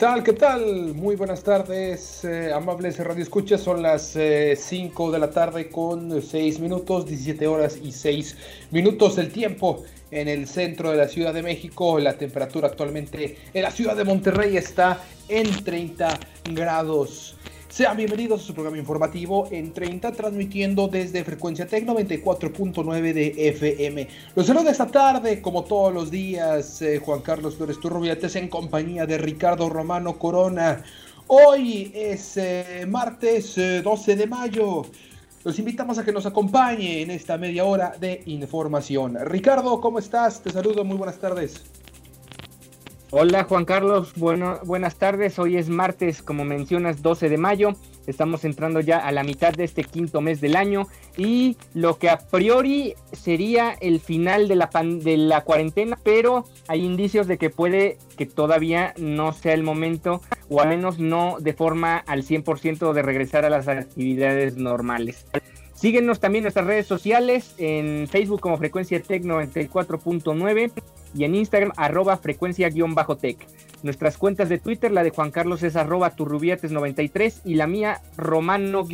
Tal? ¿Qué tal? Muy buenas tardes, eh, amables Radio Escuchas. Son las 5 de la tarde con 6 minutos, 17 horas y 6 minutos el tiempo en el centro de la Ciudad de México. La temperatura actualmente en la ciudad de Monterrey está en 30 grados. Sean bienvenidos a su programa informativo en 30, transmitiendo desde Frecuencia Tec 94.9 de FM. Los saludos esta tarde, como todos los días, eh, Juan Carlos Flores Turrubiates en compañía de Ricardo Romano Corona. Hoy es eh, martes eh, 12 de mayo. Los invitamos a que nos acompañe en esta media hora de información. Ricardo, ¿cómo estás? Te saludo, muy buenas tardes. Hola Juan Carlos, bueno, buenas tardes. Hoy es martes, como mencionas, 12 de mayo. Estamos entrando ya a la mitad de este quinto mes del año y lo que a priori sería el final de la, pan- de la cuarentena, pero hay indicios de que puede que todavía no sea el momento o al menos no de forma al 100% de regresar a las actividades normales. Síguenos también en nuestras redes sociales, en Facebook como Frecuencia Tech 94.9 y en Instagram arroba frecuencia-tech. Nuestras cuentas de Twitter, la de Juan Carlos es arroba turrubiates93 y la mía romano-rrc.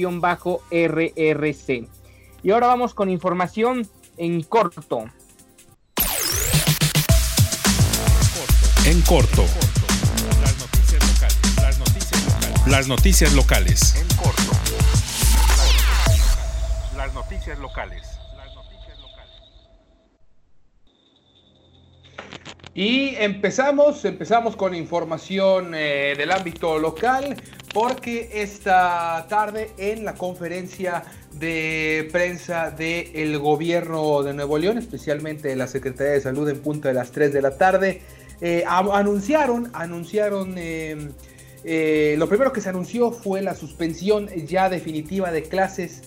Y ahora vamos con información en corto. En corto. Las noticias locales. Las noticias locales. Las noticias locales. En corto. Las noticias locales. Las noticias locales. Y empezamos, empezamos con información eh, del ámbito local, porque esta tarde en la conferencia de prensa del gobierno de Nuevo León, especialmente de la Secretaría de Salud en punto de las 3 de la tarde, eh, anunciaron, anunciaron, eh, eh, lo primero que se anunció fue la suspensión ya definitiva de clases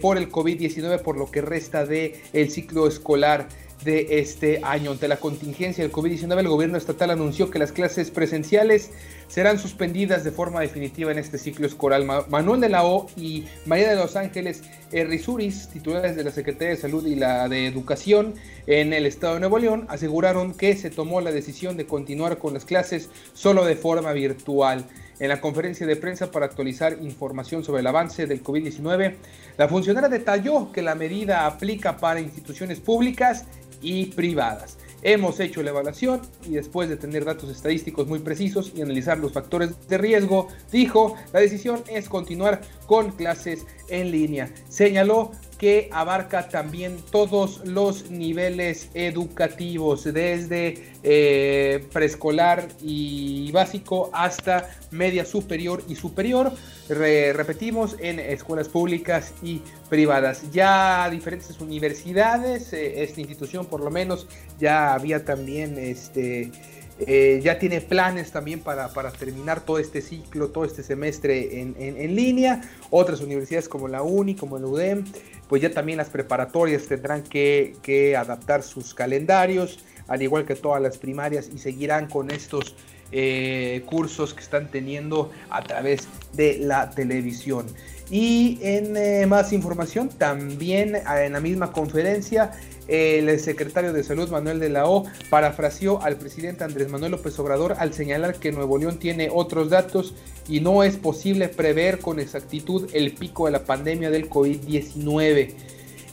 por el COVID-19 por lo que resta de el ciclo escolar de este año. Ante la contingencia del COVID-19, el gobierno estatal anunció que las clases presenciales serán suspendidas de forma definitiva en este ciclo escolar. Ma- Manuel de la O y María de los Ángeles Rizuris, titulares de la Secretaría de Salud y la de Educación en el estado de Nuevo León, aseguraron que se tomó la decisión de continuar con las clases solo de forma virtual. En la conferencia de prensa para actualizar información sobre el avance del COVID-19, la funcionaria detalló que la medida aplica para instituciones públicas y privadas. Hemos hecho la evaluación y después de tener datos estadísticos muy precisos y analizar los factores de riesgo, dijo, la decisión es continuar con clases en línea. Señaló que abarca también todos los niveles educativos, desde eh, preescolar y básico hasta media superior y superior. Re- repetimos, en escuelas públicas y privadas. Ya diferentes universidades, eh, esta institución por lo menos ya había también este... eh, ya tiene planes también para, para terminar todo este ciclo, todo este semestre en, en- en línea. Otras universidades como la UNI, como el UDEM, pues ya también las preparatorias tendrán que, adaptar sus calendarios, al igual que todas las primarias, y seguirán con estos eh, cursos que están teniendo a través de la televisión. Y en eh, más información, también en la misma conferencia, el secretario de Salud Manuel de la O parafraseó al presidente Andrés Manuel López Obrador al señalar que Nuevo León tiene otros datos y no es posible prever con exactitud el pico de la pandemia del COVID-19.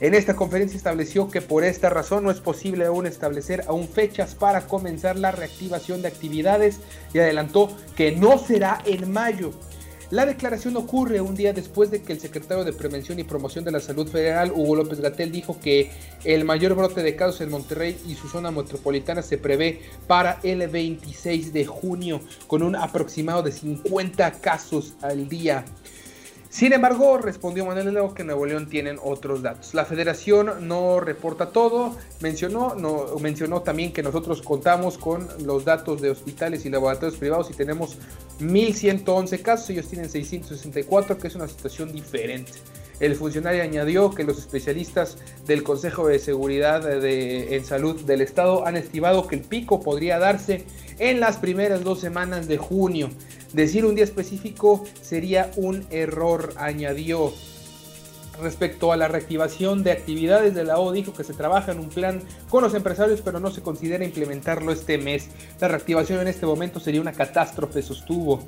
En esta conferencia estableció que por esta razón no es posible aún establecer aún fechas para comenzar la reactivación de actividades y adelantó que no será en mayo. La declaración ocurre un día después de que el secretario de Prevención y Promoción de la Salud Federal, Hugo López Gatel, dijo que el mayor brote de casos en Monterrey y su zona metropolitana se prevé para el 26 de junio, con un aproximado de 50 casos al día. Sin embargo, respondió Manuel León que Nuevo León tienen otros datos. La federación no reporta todo, mencionó, mencionó también que nosotros contamos con los datos de hospitales y laboratorios privados y tenemos 1.111 casos, ellos tienen 664, que es una situación diferente. El funcionario añadió que los especialistas del Consejo de Seguridad de, en Salud del Estado han estimado que el pico podría darse en las primeras dos semanas de junio. Decir un día específico sería un error, añadió. Respecto a la reactivación de actividades de la O, dijo que se trabaja en un plan con los empresarios, pero no se considera implementarlo este mes. La reactivación en este momento sería una catástrofe, sostuvo.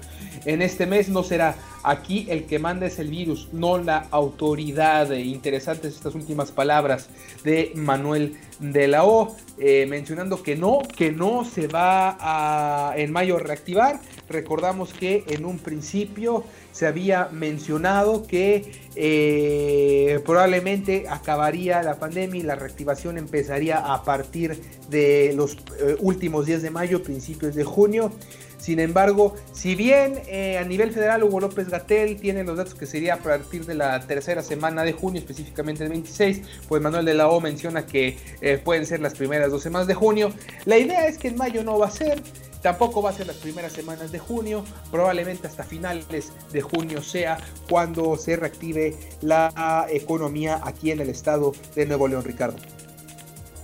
En este mes no será. Aquí el que manda es el virus, no la autoridad. Interesantes estas últimas palabras de Manuel de la O, eh, mencionando que no, que no se va a en mayo reactivar. Recordamos que en un principio se había mencionado que eh, probablemente acabaría la pandemia y la reactivación empezaría a partir de los eh, últimos días de mayo, principios de junio. Sin embargo, si bien eh, a nivel federal Hugo López Gatel tiene los datos que sería a partir de la tercera semana de junio, específicamente el 26, pues Manuel de la O menciona que pueden ser las primeras dos semanas de junio. La idea es que en mayo no va a ser, Tampoco va a ser las primeras semanas de junio, probablemente hasta finales de junio sea cuando se reactive la economía aquí en el estado de Nuevo León, Ricardo.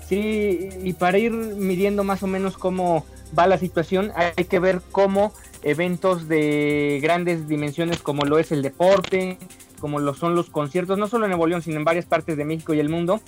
Sí, y para ir midiendo más o menos cómo va la situación, hay que ver cómo eventos de grandes dimensiones como lo es el deporte, como lo son los conciertos, no solo en Nuevo León, sino en varias partes de México y el mundo,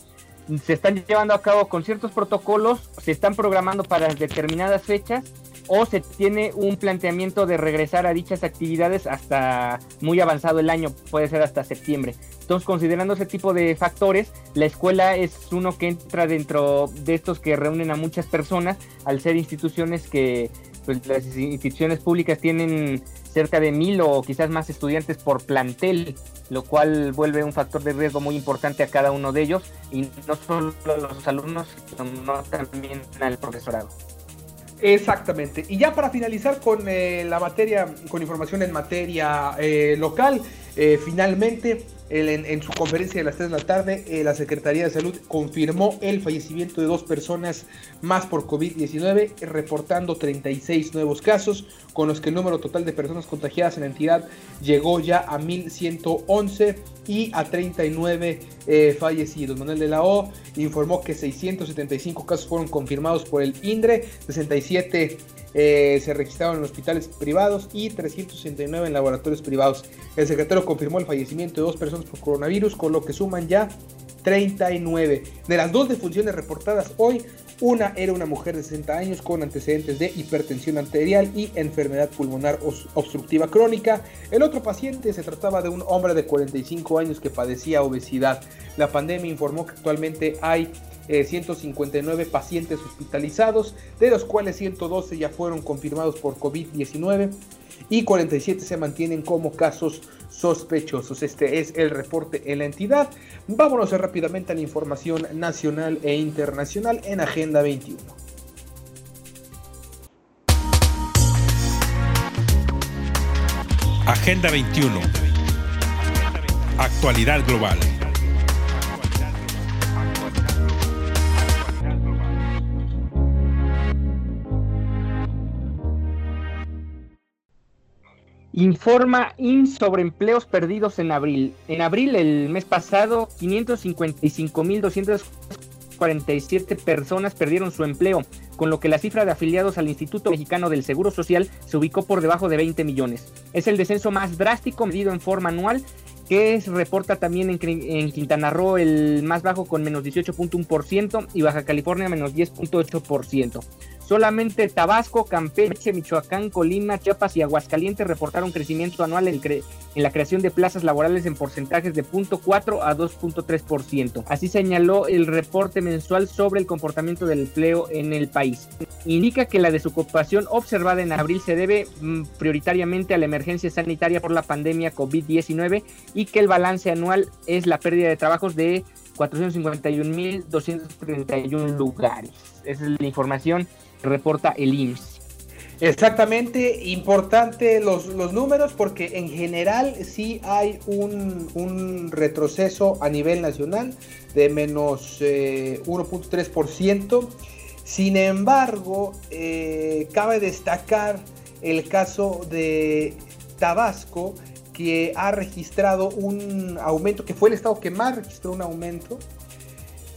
se están llevando a cabo con ciertos protocolos, se están programando para determinadas fechas o se tiene un planteamiento de regresar a dichas actividades hasta muy avanzado el año, puede ser hasta septiembre. Entonces, considerando ese tipo de factores, la escuela es uno que entra dentro de estos que reúnen a muchas personas, al ser instituciones que pues, las instituciones públicas tienen cerca de mil o quizás más estudiantes por plantel, lo cual vuelve un factor de riesgo muy importante a cada uno de ellos, y no solo a los alumnos, sino también al profesorado. Exactamente. Y ya para finalizar con eh, la materia, con información en materia eh, local, eh, finalmente en, su conferencia de las 3 de la tarde, la Secretaría de Salud confirmó el fallecimiento de dos personas más por COVID-19, reportando 36 nuevos casos, con los que el número total de personas contagiadas en la entidad llegó ya a 1111 y a 39 eh, fallecidos. Manuel de la O informó que 675 casos fueron confirmados por el INDRE, 67 eh, se registraron en hospitales privados y 369 en laboratorios privados. El secretario confirmó el fallecimiento de dos personas por coronavirus, con lo que suman ya 39. De las dos defunciones reportadas hoy, una era una mujer de 60 años con antecedentes de hipertensión arterial y enfermedad pulmonar obstructiva crónica. El otro paciente se trataba de un hombre de 45 años que padecía obesidad. La pandemia informó que actualmente hay 159 eh, pacientes hospitalizados, de los cuales 112 ya fueron confirmados por COVID-19 y 47 se mantienen como casos sospechosos. Este es el reporte en la entidad. Vámonos rápidamente a la información nacional e internacional en Agenda 21. Agenda 21. Actualidad global. Informa IN sobre empleos perdidos en abril. En abril, el mes pasado, 555.247 personas perdieron su empleo, con lo que la cifra de afiliados al Instituto Mexicano del Seguro Social se ubicó por debajo de 20 millones. Es el descenso más drástico medido en forma anual que reporta también en, en, Quintana Roo el más bajo con menos 18.1% y Baja California menos 10.8%. Solamente Tabasco, Campeche, Michoacán, Colima, Chiapas y Aguascalientes reportaron crecimiento anual en, la creación de plazas laborales en porcentajes de 0.4 a 2.3%. Así señaló el reporte mensual sobre el comportamiento del empleo en el país. Indica que la desocupación observada en abril se debe mm, prioritariamente a la emergencia sanitaria por la pandemia COVID-19 y que el balance anual es la pérdida de trabajos de 451.231 lugares. Esa es la información reporta el IMSS. Exactamente, importante los, números porque en general sí hay un, retroceso a nivel nacional de menos 1.3%. Eh, Sin embargo, eh, cabe destacar el caso de Tabasco, que ha registrado un aumento, que fue el estado que más registró un aumento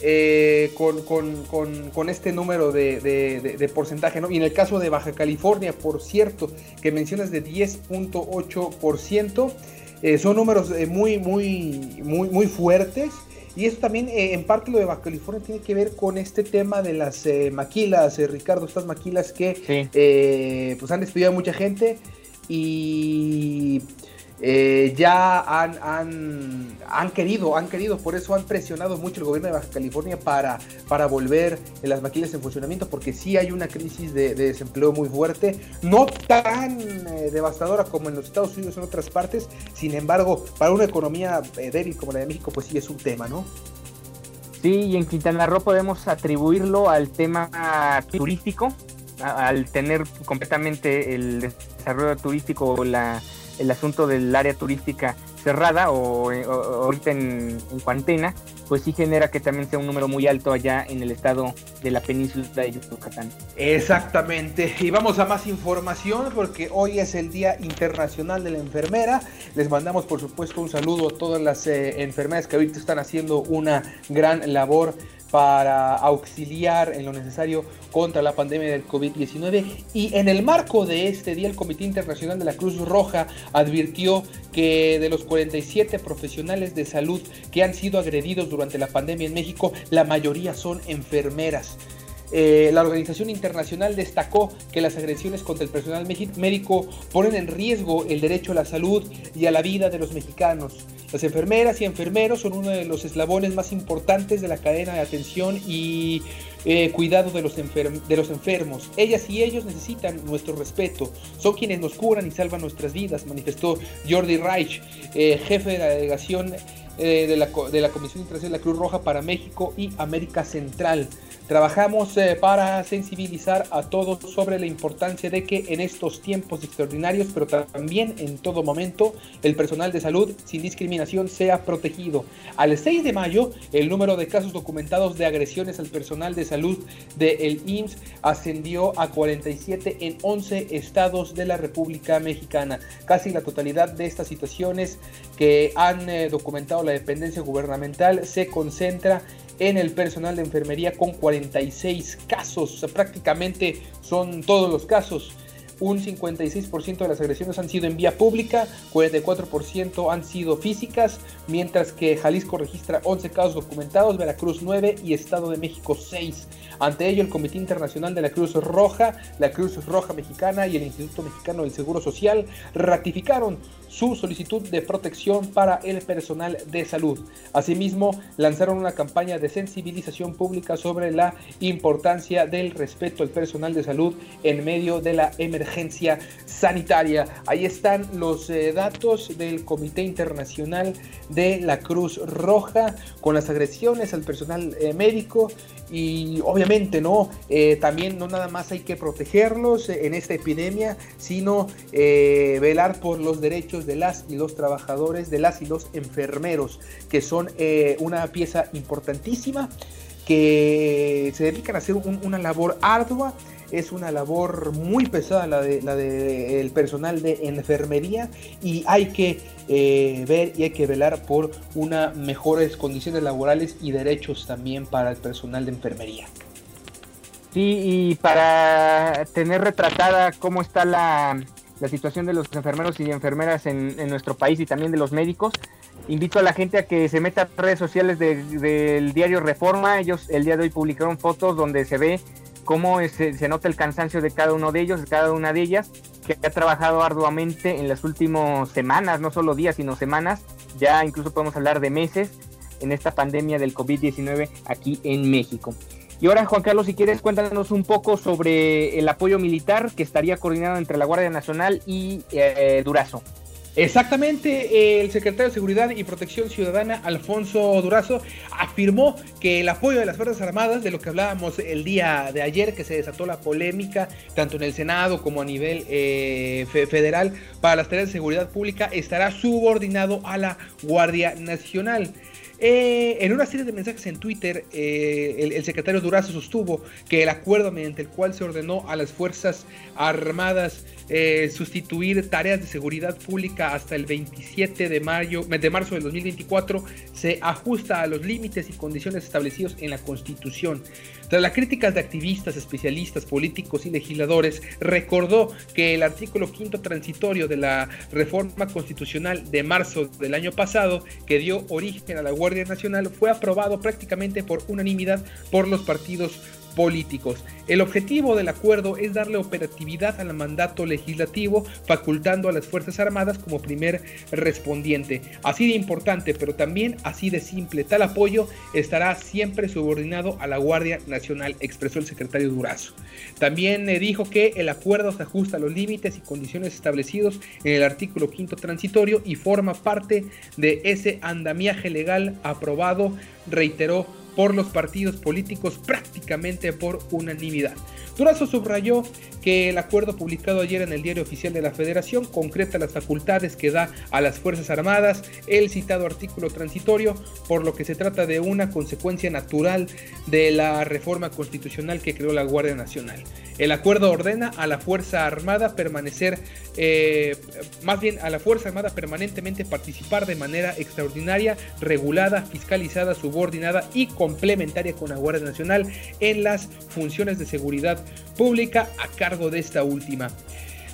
eh, con, este número de, porcentaje. ¿no? Y en el caso de Baja California, por cierto, que mencionas de 10.8%, eh, son números eh, muy, muy, muy, muy fuertes. Y eso también, en parte, lo de Baja California tiene que ver con este tema de las maquilas, Ricardo, estas maquilas que pues han despedido a mucha gente y eh, ya han, han, querido, han querido, por eso han presionado mucho el gobierno de Baja California para, para volver las maquilas en funcionamiento, porque sí hay una crisis de, desempleo muy fuerte, no tan eh, devastadora como en los Estados Unidos o en otras partes, sin embargo, para una economía eh, débil como la de México, pues sí es un tema, ¿no? Sí, y en Quintana Roo podemos atribuirlo al tema turístico, al tener completamente el desarrollo turístico, la el asunto del área turística cerrada o, ahorita en, cuarentena, pues sí genera que también sea un número muy alto allá en el estado de la península de Yucatán. Exactamente. Y vamos a más información porque hoy es el Día Internacional de la Enfermera. Les mandamos por supuesto un saludo a todas las eh, enfermeras que ahorita están haciendo una gran labor para auxiliar en lo necesario contra la pandemia del COVID-19 y en el marco de este día el Comité Internacional de la Cruz Roja advirtió que de los 47 profesionales de salud que han sido agredidos durante la pandemia en México, la mayoría son enfermeras. Eh, la organización internacional destacó que las agresiones contra el personal médico ponen en riesgo el derecho a la salud y a la vida de los mexicanos. Las enfermeras y enfermeros son uno de los eslabones más importantes de la cadena de atención y eh, cuidado de los, enfermos. Ellas y ellos necesitan nuestro respeto. Son quienes nos curan y salvan nuestras vidas, manifestó Jordi Reich, eh, jefe de la delegación de, la, de la Comisión Internacional de la Cruz Roja para México y América Central. Trabajamos eh, para sensibilizar a todos sobre la importancia de que en estos tiempos extraordinarios, pero también en todo momento, el personal de salud sin discriminación sea protegido. Al 6 de mayo, el número de casos documentados de agresiones al personal de salud del IMSS ascendió a 47 en 11 estados de la República Mexicana. Casi la totalidad de estas situaciones que han eh, documentado la dependencia gubernamental se concentra en el personal de enfermería con 46 casos. O sea, prácticamente son todos los casos. Un 56% de las agresiones han sido en vía pública, 44% han sido físicas, mientras que Jalisco registra 11 casos documentados, Veracruz 9 y Estado de México 6. Ante ello, el Comité Internacional de la Cruz Roja, la Cruz Roja Mexicana y el Instituto Mexicano del Seguro Social ratificaron su solicitud de protección para el personal de salud. Asimismo, lanzaron una campaña de sensibilización pública sobre la importancia del respeto al personal de salud en medio de la emergencia sanitaria. Ahí están los eh, datos del Comité Internacional de la Cruz Roja con las agresiones al personal eh, médico y obviamente no eh, también no nada más hay que protegerlos en esta epidemia sino velar por los derechos de las y los trabajadores de las y los enfermeros que son una pieza importantísima que se dedican a hacer una labor ardua es una labor muy pesada la de la del personal de enfermería y hay que eh, ver y hay que velar por unas mejores condiciones laborales y derechos también para el personal de enfermería. Sí, y para tener retratada cómo está la, situación de los enfermeros y enfermeras en, nuestro país y también de los médicos, invito a la gente a que se meta a redes sociales del diario Reforma. Ellos el día de hoy publicaron fotos donde se ve cómo se, se, nota el cansancio de cada uno de ellos, de cada una de ellas, que ha trabajado arduamente en las últimas semanas, no solo días, sino semanas, ya incluso podemos hablar de meses en esta pandemia del COVID-19 aquí en México. Y ahora, Juan Carlos, si quieres, cuéntanos un poco sobre el apoyo militar que estaría coordinado entre la Guardia Nacional y eh, Durazo. Exactamente, el secretario de Seguridad y Protección Ciudadana, Alfonso Durazo, afirmó que el apoyo de las Fuerzas Armadas, de lo que hablábamos el día de ayer, que se desató la polémica, tanto en el Senado como a nivel eh, federal, para las tareas de seguridad pública, estará subordinado a la Guardia Nacional. Eh, en una serie de mensajes en Twitter, eh, el, secretario Durazo sostuvo que el acuerdo mediante el cual se ordenó a las Fuerzas Armadas eh, sustituir tareas de seguridad pública hasta el 27 de, mayo, de marzo del 2024 se ajusta a los límites y condiciones establecidos en la Constitución. Tras las críticas de activistas, especialistas, políticos y legisladores, recordó que el artículo quinto transitorio de la reforma constitucional de marzo del año pasado, que dio origen a la Guardia Nacional, fue aprobado prácticamente por unanimidad por los partidos políticos. El objetivo del acuerdo es darle operatividad al mandato legislativo, facultando a las Fuerzas Armadas como primer respondiente. Así de importante, pero también así de simple. Tal apoyo estará siempre subordinado a la Guardia Nacional, expresó el secretario Durazo. También eh, dijo que el acuerdo se ajusta a los límites y condiciones establecidos en el artículo quinto transitorio y forma parte de ese andamiaje legal aprobado, reiteró por los partidos políticos prácticamente por unanimidad. Durazo subrayó que el acuerdo publicado ayer en el Diario Oficial de la Federación concreta las facultades que da a las Fuerzas Armadas el citado artículo transitorio, por lo que se trata de una consecuencia natural de la reforma constitucional que creó la Guardia Nacional. El acuerdo ordena a la Fuerza Armada permanecer, eh, más bien a la Fuerza Armada permanentemente participar de manera extraordinaria, regulada, fiscalizada, subordinada y complementaria con la Guardia Nacional en las funciones de seguridad pública a cargo de esta última.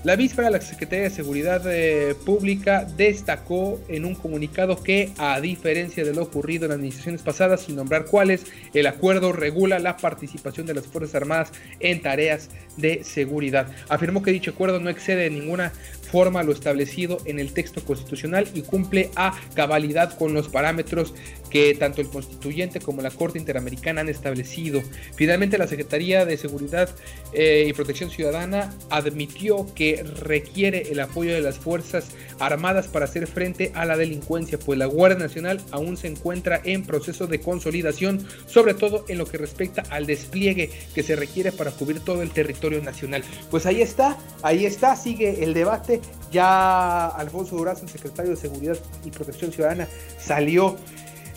La víspera, la Secretaría de Seguridad eh, Pública destacó en un comunicado que, a diferencia de lo ocurrido en administraciones pasadas, sin nombrar cuáles, el acuerdo regula la participación de las Fuerzas Armadas en tareas de seguridad. Afirmó que dicho acuerdo no excede de ninguna forma lo establecido en el texto constitucional y cumple a cabalidad con los parámetros que tanto el constituyente como la Corte Interamericana han establecido. Finalmente, la Secretaría de Seguridad eh, y Protección Ciudadana admitió que requiere el apoyo de las Fuerzas Armadas para hacer frente a la delincuencia, pues la Guardia Nacional aún se encuentra en proceso de consolidación, sobre todo en lo que respecta al despliegue que se requiere para cubrir todo el territorio nacional. Pues ahí está, ahí está, sigue el debate. Ya Alfonso Durazo, el secretario de Seguridad y Protección Ciudadana, salió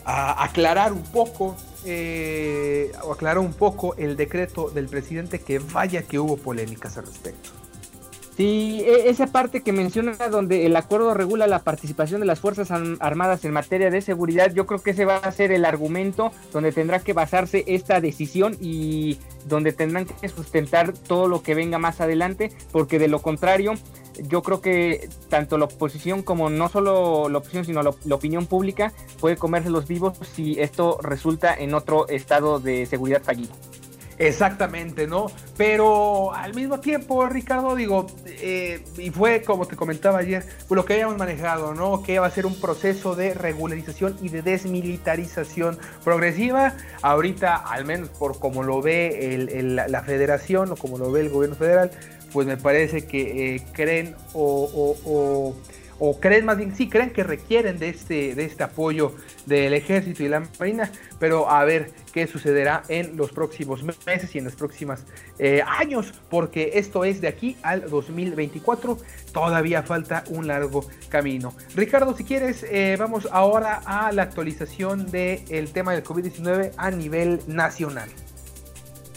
a aclarar un poco, eh, aclaró un poco el decreto del presidente que vaya que hubo polémicas al respecto. Sí, e, esa parte que menciona donde el acuerdo regula la participación de las Fuerzas Armadas en materia de seguridad, yo creo que ese va a ser el argumento donde tendrá que basarse esta decisión y donde tendrán que sustentar todo lo que venga más adelante, porque de lo contrario, yo creo que tanto la oposición como no solo la oposición, sino la, opinión pública puede comerse los vivos si esto resulta en otro estado de seguridad fallido. Exactamente, ¿no? Pero al mismo tiempo, Ricardo, digo, eh, y fue como te comentaba ayer, lo que habíamos manejado, ¿no? Que va a ser un proceso de regularización y de desmilitarización progresiva. Ahorita, al menos por como lo ve la federación o como lo ve el gobierno federal, pues me parece que eh, creen o, creen más bien, sí, creen que requieren de este, de este apoyo del ejército y la marina, pero a ver qué sucederá en los próximos meses y en los próximos eh, años, porque esto es de aquí al 2024, todavía falta un largo camino. Ricardo, si quieres, eh, vamos ahora a la actualización del tema del COVID-19 a nivel nacional.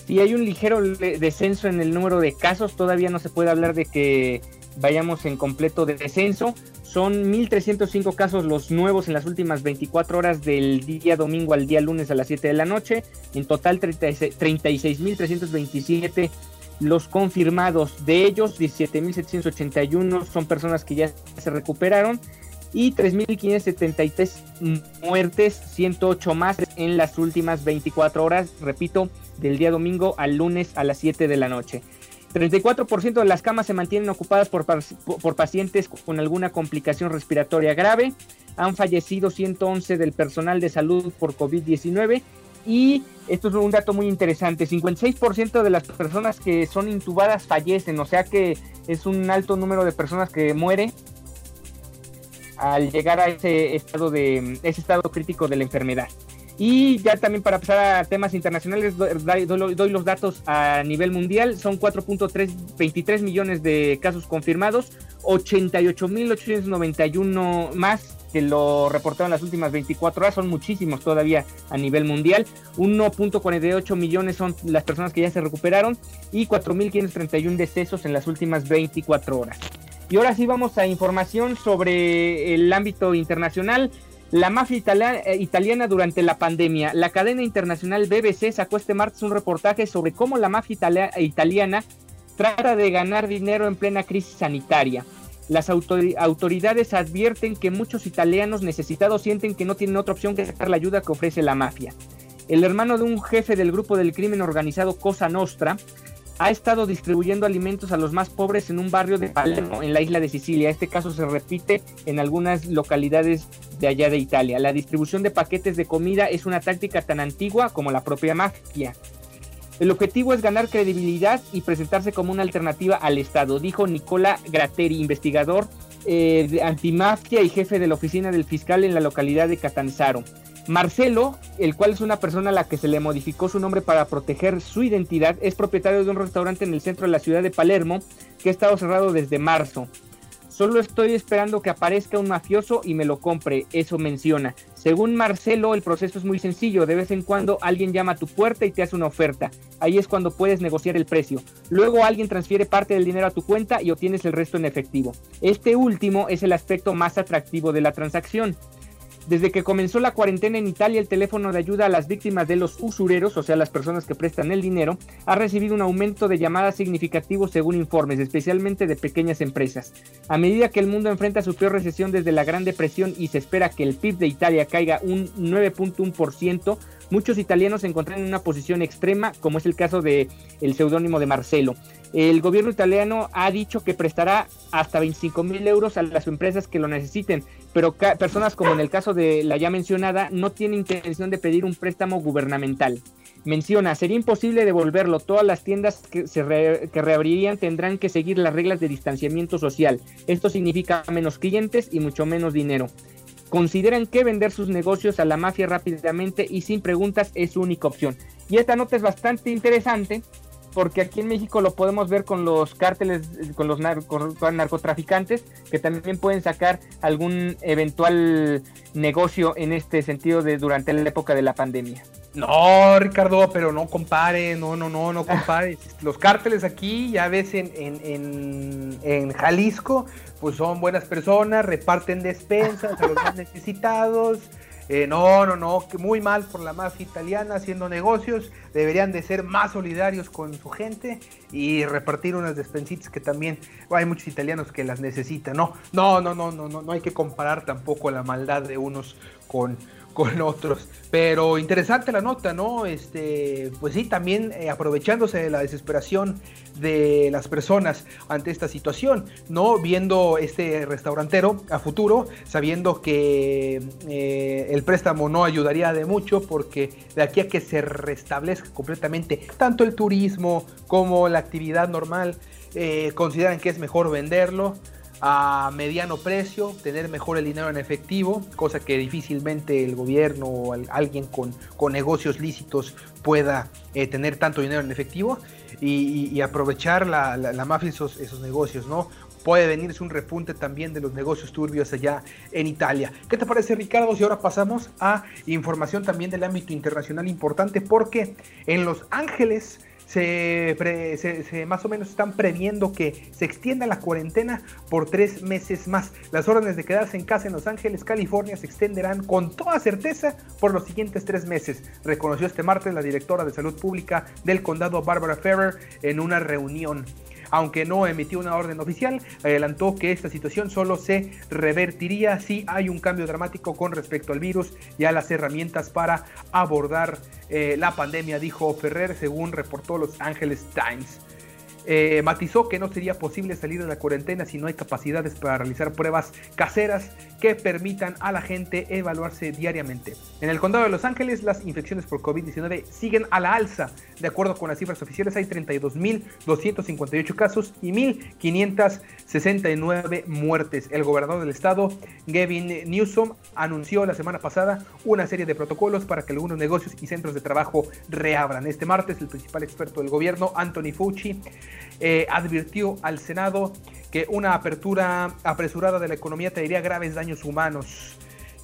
Si hay un ligero descenso en el número de casos, todavía no se puede hablar de que vayamos en completo descenso. Son 1.305 casos los nuevos en las últimas 24 horas del día domingo al día lunes a las 7 de la noche. En total 36.327 los confirmados. De ellos 17.781 son personas que ya se recuperaron y 3.573 muertes, 108 más en las últimas 24 horas, repito, del día domingo al lunes a las 7 de la noche. 34% de las camas se mantienen ocupadas por, por, pacientes con alguna complicación respiratoria grave. Han fallecido 111 del personal de salud por COVID-19 y esto es un dato muy interesante, 56% de las personas que son intubadas fallecen, o sea que es un alto número de personas que mueren al llegar a ese estado de ese estado crítico de la enfermedad. Y ya también para pasar a temas internacionales, doy, los datos a nivel mundial. Son 4.23 millones de casos confirmados, 88.891 más que lo reportaron las últimas 24 horas. Son muchísimos todavía a nivel mundial. 1.48 millones son las personas que ya se recuperaron y 4.531 decesos en las últimas 24 horas. Y ahora sí vamos a información sobre el ámbito internacional. La mafia eh, italiana durante la pandemia. La cadena internacional BBC sacó este martes un reportaje sobre cómo la mafia italiana trata de ganar dinero en plena crisis sanitaria. Las autoridades advierten que muchos italianos necesitados sienten que no tienen otra opción que sacar la ayuda que ofrece la mafia. El hermano de un jefe del grupo del crimen organizado Cosa Nostra ha estado distribuyendo alimentos a los más pobres en un barrio de Palermo, en la isla de Sicilia. Este caso se repite en algunas localidades de allá de Italia. La distribución de paquetes de comida es una táctica tan antigua como la propia mafia. El objetivo es ganar credibilidad y presentarse como una alternativa al Estado, dijo Nicola Gratteri, investigador eh, de antimafia y jefe de la oficina del fiscal en la localidad de Catanzaro. Marcelo, el cual es una persona a la que se le modificó su nombre para proteger su identidad, es propietario de un restaurante en el centro de la ciudad de Palermo que ha estado cerrado desde marzo. Solo estoy esperando que aparezca un mafioso y me lo compre, eso menciona. Según Marcelo, el proceso es muy sencillo. De vez en cuando alguien llama a tu puerta y te hace una oferta. Ahí es cuando puedes negociar el precio. Luego alguien transfiere parte del dinero a tu cuenta y obtienes el resto en efectivo. Este último es el aspecto más atractivo de la transacción. Desde que comenzó la cuarentena en Italia, el teléfono de ayuda a las víctimas de los usureros, o sea, las personas que prestan el dinero, ha recibido un aumento de llamadas significativo según informes, especialmente de pequeñas empresas. A medida que el mundo enfrenta su peor recesión desde la Gran Depresión y se espera que el PIB de Italia caiga un 9.1%, muchos italianos se encuentran en una posición extrema, como es el caso de el seudónimo de Marcelo. El gobierno italiano ha dicho que prestará hasta 25 mil euros a las empresas que lo necesiten, pero personas como en el caso de la ya mencionada no tienen intención de pedir un préstamo gubernamental. Menciona, sería imposible devolverlo. Todas las tiendas que, se que reabrirían tendrán que seguir las reglas de distanciamiento social. Esto significa menos clientes y mucho menos dinero. Consideran que vender sus negocios a la mafia rápidamente y sin preguntas es su única opción. Y esta nota es bastante interesante porque aquí en México lo podemos ver con los cárteles, con los narcotraficantes, que también pueden sacar algún eventual negocio en este sentido de durante la época de la pandemia. No, Ricardo, pero no compare, no, no, no, no compare. los cárteles aquí, ya ves en, en, en, Jalisco, pues son buenas personas, reparten despensas a los más necesitados, eh, no, no, no, muy mal por la mafia italiana haciendo negocios. Deberían de ser más solidarios con su gente y repartir unas despensitas que también hay muchos italianos que las necesitan. No, no, no, no, no, no, no hay que comparar tampoco la maldad de unos con, con otros. Pero interesante la nota, ¿no? Este, pues sí, también eh, aprovechándose de la desesperación de las personas ante esta situación, ¿no? Viendo este restaurantero a futuro, sabiendo que eh, el préstamo no ayudaría de mucho, porque de aquí a que se restablezca completamente tanto el turismo como la actividad normal, eh, consideran que es mejor venderlo a mediano precio, tener mejor el dinero en efectivo, cosa que difícilmente el gobierno o alguien con, con negocios lícitos pueda eh, tener tanto dinero en efectivo y, aprovechar la, la, mafia esos, esos negocios, ¿no? Puede venirse un repunte también de los negocios turbios allá en Italia. ¿Qué te parece, Ricardo? Si ahora pasamos a información también del ámbito internacional importante, porque en Los Ángeles se, más o menos están previendo que se extienda la cuarentena por tres meses más. Las órdenes de quedarse en casa en Los Ángeles, California, se extenderán con toda certeza por los siguientes tres meses, reconoció este martes la directora de salud pública del condado Barbara Ferrer en una reunión. Aunque no emitió una orden oficial, adelantó que esta situación solo se revertiría si hay un cambio dramático con respecto al virus y a las herramientas para abordar eh, la pandemia, dijo Ferrer, según reportó Los Angeles Times. Eh, matizó que no sería posible salir de la cuarentena si no hay capacidades para realizar pruebas caseras que permitan a la gente evaluarse diariamente. En el condado de Los Ángeles, las infecciones por COVID-19 siguen a la alza. De acuerdo con las cifras oficiales, hay 32.258 casos y 1.569 muertes. El gobernador del estado, Gavin Newsom, anunció la semana pasada una serie de protocolos para que algunos negocios y centros de trabajo reabran. Este martes, el principal experto del gobierno, Anthony Fauci, eh, advirtió al Senado que una apertura apresurada de la economía traería graves daños humanos.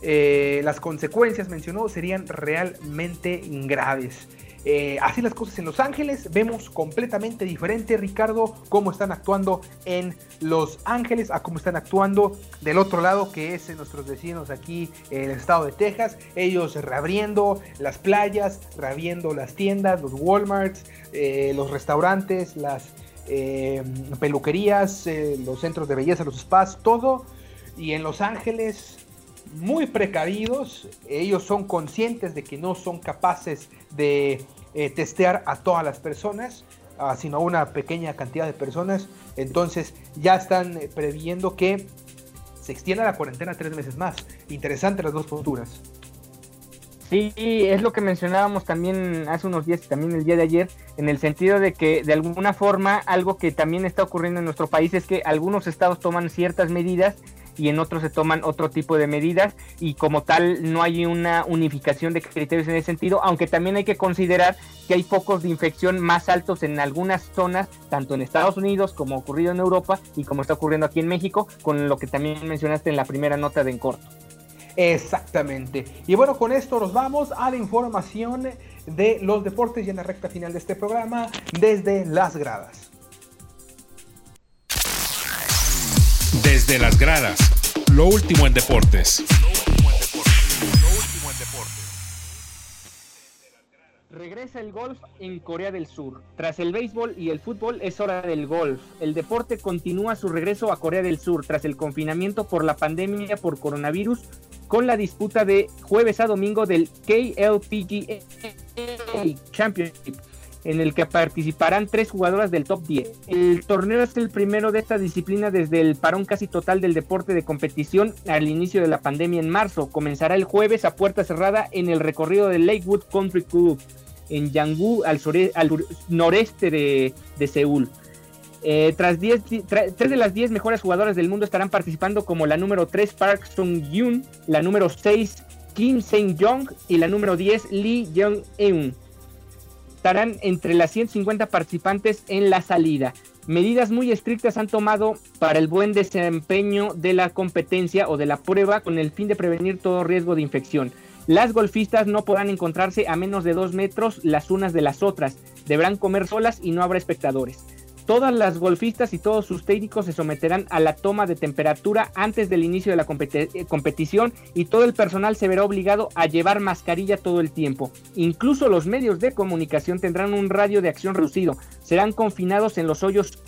Eh, las consecuencias, mencionó, serían realmente graves. Eh, así las cosas en Los Ángeles, vemos completamente diferente, Ricardo, cómo están actuando en Los Ángeles, a cómo están actuando del otro lado, que es en nuestros vecinos aquí en el estado de Texas. Ellos reabriendo las playas, reabriendo las tiendas, los Walmarts, eh, los restaurantes, las eh, peluquerías, los centros de belleza, los spas, todo. Y en Los Ángeles, muy precavidos, ellos son conscientes de que no son capaces de eh, testear a todas las personas, ah, sino a una pequeña cantidad de personas. Entonces ya están previendo que se extienda la cuarentena tres meses más. Interesante las dos posturas. Sí, es lo que mencionábamos también hace unos días y también el día de ayer, en el sentido de que de alguna forma algo que también está ocurriendo en nuestro país es que algunos estados toman ciertas medidas y en otros se toman otro tipo de medidas y como tal no hay una unificación de criterios en ese sentido, aunque también hay que considerar que hay focos de infección más altos en algunas zonas, tanto en Estados Unidos como ocurrido en Europa y como está ocurriendo aquí en México, con lo que también mencionaste en la primera nota de en corto. Exactamente. Y bueno, con esto nos vamos a la información de los deportes y en la recta final de este programa desde las gradas. Desde las gradas, lo último en deportes. Regresa el golf en Corea del Sur. Tras el béisbol y el fútbol es hora del golf. El deporte continúa su regreso a Corea del Sur tras el confinamiento por la pandemia por coronavirus con la disputa de jueves a domingo del KLPGA Championship, en el que participarán tres jugadoras del top 10. El torneo es el primero de esta disciplina desde el parón casi total del deporte de competición al inicio de la pandemia en marzo. Comenzará el jueves a puerta cerrada en el recorrido del Lakewood Country Club en Yanggu, al, noreste de, Seúl. Eh, tras diez, tres de las 10 mejores jugadoras del mundo estarán participando como la número 3 Park Sung-yoon, la número 6 Kim Seung-jong y la número 10 Lee Jong-eun. Estarán entre las 150 participantes en la salida. Medidas muy estrictas han tomado para el buen desempeño de la competencia o de la prueba con el fin de prevenir todo riesgo de infección. Las golfistas no podrán encontrarse a menos de 2 metros las unas de las otras. Deberán comer solas y no habrá espectadores. Todas las golfistas y todos sus técnicos se someterán a la toma de temperatura antes del inicio de la eh, competición y todo el personal se verá obligado a llevar mascarilla todo el tiempo. Incluso los medios de comunicación tendrán un radio de acción reducido. Serán confinados en los hoyos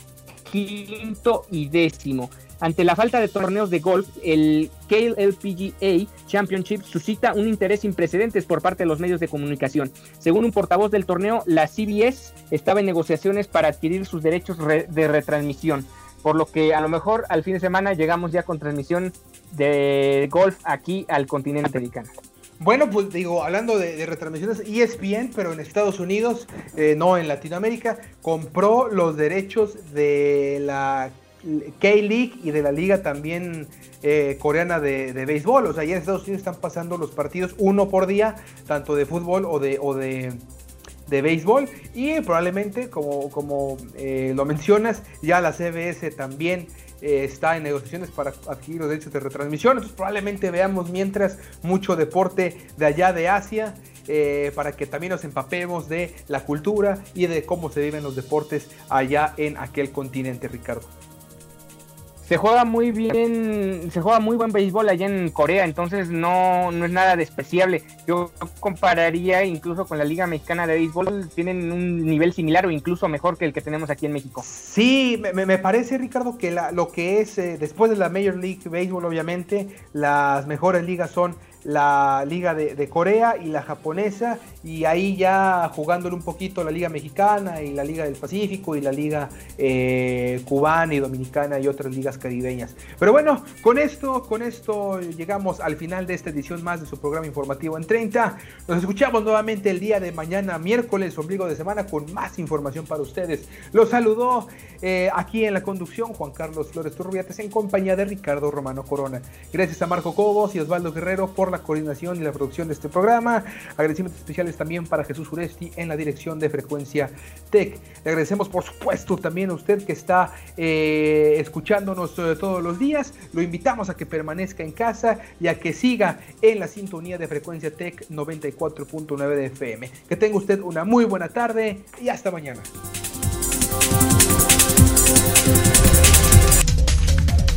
quinto y décimo. Ante la falta de torneos de golf, el KLPGA Championship suscita un interés sin precedentes por parte de los medios de comunicación. Según un portavoz del torneo, la CBS estaba en negociaciones para adquirir sus derechos de retransmisión, por lo que a lo mejor al fin de semana llegamos ya con transmisión de golf aquí al continente americano. Bueno, pues digo, hablando de, retransmisiones, ESPN, pero en Estados Unidos, eh, no en Latinoamérica, compró los derechos de la K-League y de la liga también eh, coreana de, béisbol. O sea, ya en Estados Unidos están pasando los partidos uno por día, tanto de fútbol o de, o de, béisbol. Y probablemente, como, como eh, lo mencionas, ya la CBS también eh, está en negociaciones para adquirir los derechos de retransmisión. Entonces probablemente veamos mientras mucho deporte de allá de Asia. para que también nos empapemos de la cultura y de cómo se viven los deportes allá en aquel continente, Ricardo. Se juega muy bien, se juega muy buen béisbol allá en Corea, entonces no, no es nada despreciable. Yo compararía incluso con la Liga Mexicana de Béisbol, tienen un nivel similar o incluso mejor que el que tenemos aquí en México. Sí, me, parece, Ricardo, que lo que es eh, después de la Major League Baseball, obviamente, las mejores ligas son la liga de, Corea y la japonesa y ahí ya jugándole un poquito la liga mexicana y la liga del Pacífico y la liga eh, cubana y dominicana y otras ligas caribeñas. Pero bueno, con esto, con esto llegamos al final de esta edición más de su programa informativo en 30. Nos escuchamos nuevamente el día de mañana, miércoles, ombligo de semana, con más información para ustedes. Los saludó eh, aquí en la conducción Juan Carlos Flores Turrubiates en compañía de Ricardo Romano Corona. Gracias a Marco Cobos y Osvaldo Guerrero por la coordinación y la producción de este programa. Agradecimientos también para Jesús Uresti en la dirección de Frecuencia Tech. Le agradecemos por supuesto también a usted que está eh, escuchándonos eh, todos los días. Lo invitamos a que permanezca en casa y a que siga en la sintonía de Frecuencia Tech 94.9 de FM. Que tenga usted una muy buena tarde y hasta mañana.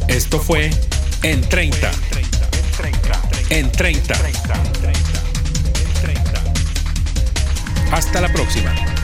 Esto fue En 30. En 30. Hasta la próxima.